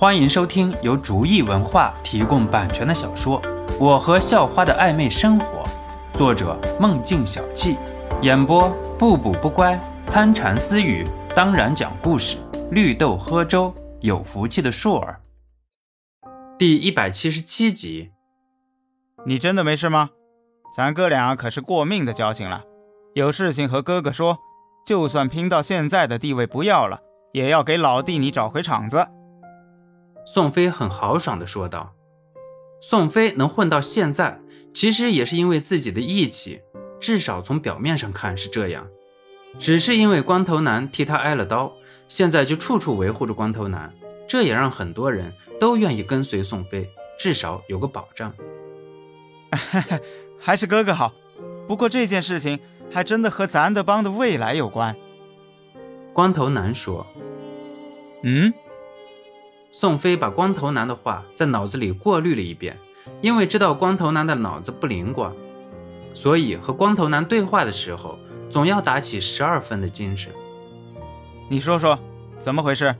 欢迎收听由竹意文化提供版权的小说《我和校花的暧昧生活》，作者梦境小憩，演播不补不乖、参禅私语，当然讲故事，绿豆喝粥，有福气的硕儿。第一百七十七集，你真的没事吗？咱哥俩可是过命的交情了，有事情和哥哥说，就算拼到现在的地位不要了，也要给老弟你找回场子。宋飞很豪爽地说道：“宋飞能混到现在，其实也是因为自己的义气，至少从表面上看是这样。只是因为光头男替他挨了刀，现在就处处维护着光头男，这也让很多人都愿意跟随宋飞，至少有个保障。还是哥哥好，不过这件事情还真的和咱的帮的未来有关。”光头男说：“嗯。”宋飞把光头男的话在脑子里过滤了一遍，因为知道光头男的脑子不灵光，所以和光头男对话的时候总要打起十二分的精神。你说说，怎么回事？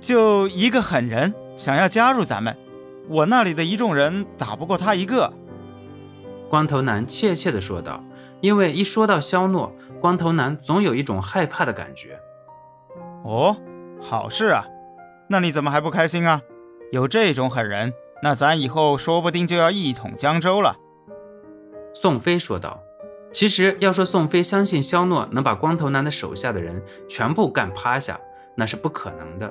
就一个狠人想要加入咱们，我那里的一众人打不过他一个。光头男怯怯地说道：“因为一说到肖诺，光头男总有一种害怕的感觉。”哦。好事啊，那你怎么还不开心啊？有这种狠人，那咱以后说不定就要一统江州了。”宋飞说道。其实要说宋飞相信肖诺能把光头男的手下的人全部干趴下，那是不可能的。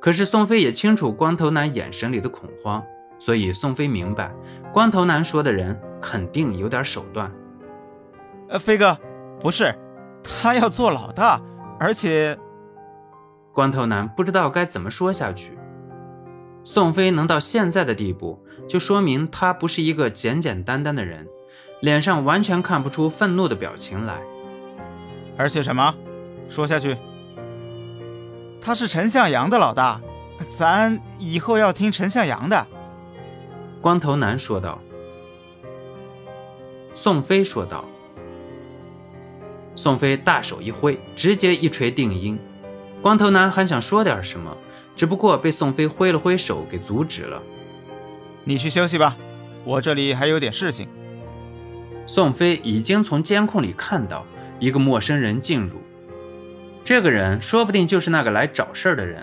可是宋飞也清楚光头男眼神里的恐慌，所以宋飞明白，光头男说的人肯定有点手段。呃，飞哥，不是，他要做老大，而且。光头男不知道该怎么说下去。宋飞能到现在的地步，就说明他不是一个简简单单的人，脸上完全看不出愤怒的表情来。而且什么？说下去。他是陈向阳的老大，咱以后要听陈向阳的。光头男说道。宋飞说道。宋飞大手一挥，直接一锤定音。光头男还想说点什么，只不过被宋飞挥了挥手给阻止了。你去休息吧，我这里还有点事情。宋飞已经从监控里看到一个陌生人进入，这个人说不定就是那个来找事儿的人。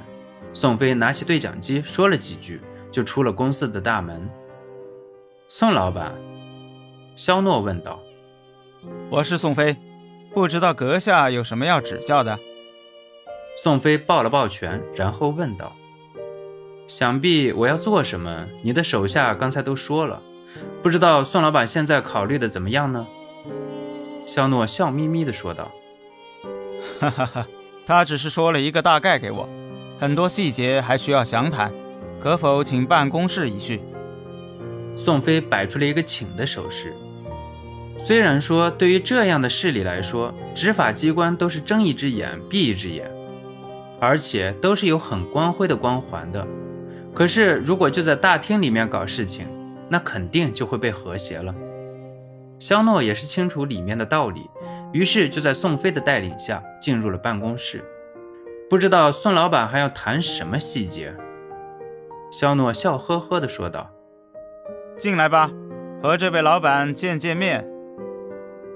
宋飞拿起对讲机说了几句，就出了公司的大门。宋老板，肖诺问道：“我是宋飞，不知道阁下有什么要指教的？”宋飞抱了抱拳，然后问道：“想必我要做什么？你的手下刚才都说了，不知道宋老板现在考虑的怎么样呢？”肖诺笑眯眯地说道：“哈哈哈，他只是说了一个大概给我，很多细节还需要详谈，可否请办公室一叙？”宋飞摆出了一个请的手势。虽然说对于这样的事理来说，执法机关都是睁一只眼闭一只眼。而且都是有很光辉的光环的，可是如果就在大厅里面搞事情，那肯定就会被和谐了。肖诺也是清楚里面的道理，于是就在宋飞的带领下进入了办公室。不知道宋老板还要谈什么细节？肖诺笑呵呵地说道：“进来吧，和这位老板见见面。”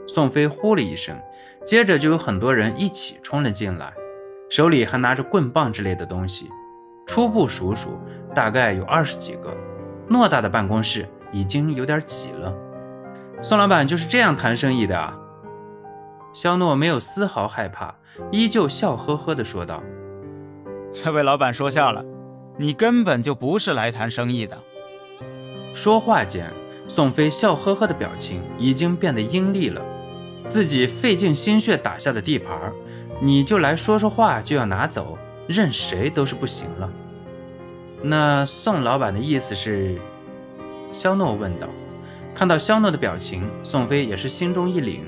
宋飞呼了一声，接着就有很多人一起冲了进来。手里还拿着棍棒之类的东西，初步数数，大概有二十几个。偌大的办公室已经有点挤了。宋老板就是这样谈生意的啊？肖诺没有丝毫害怕，依旧笑呵呵地说道：“这位老板说笑了，你根本就不是来谈生意的。”说话间，宋飞笑呵呵的表情已经变得阴厉了。自己费尽心血打下的地盘你就来说说话就要拿走，任谁都是不行了。那宋老板的意思是？肖诺问道。看到肖诺的表情，宋飞也是心中一凛。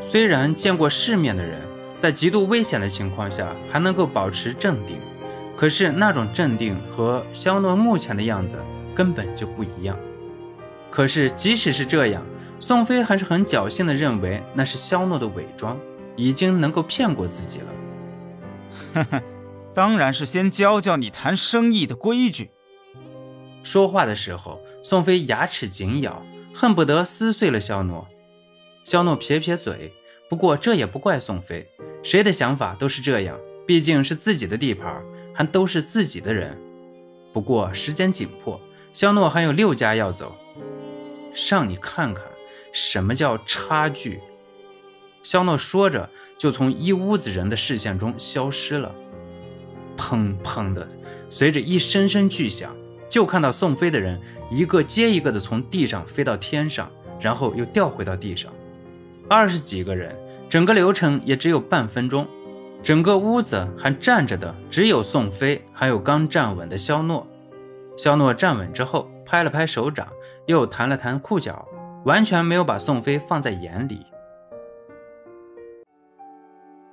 虽然见过世面的人，在极度危险的情况下还能够保持镇定，可是那种镇定和肖诺目前的样子根本就不一样。可是即使是这样，宋飞还是很侥幸地认为那是肖诺的伪装。已经能够骗过自己了。哈哈，当然是先教教你谈生意的规矩。说话的时候，宋飞牙齿紧咬，恨不得撕碎了肖诺。肖诺撇撇嘴，不过这也不怪宋飞，谁的想法都是这样，毕竟是自己的地盘，还都是自己的人。不过时间紧迫，肖诺还有六家要走，让你看看什么叫差距。肖诺说着，就从一屋子人的视线中消失了。砰砰的，随着一声声巨响，就看到宋飞的人一个接一个的从地上飞到天上，然后又掉回到地上。二十几个人，整个流程也只有半分钟。整个屋子还站着的只有宋飞，还有刚站稳的肖诺。肖诺站稳之后，拍了拍手掌，又弹了弹裤脚，完全没有把宋飞放在眼里。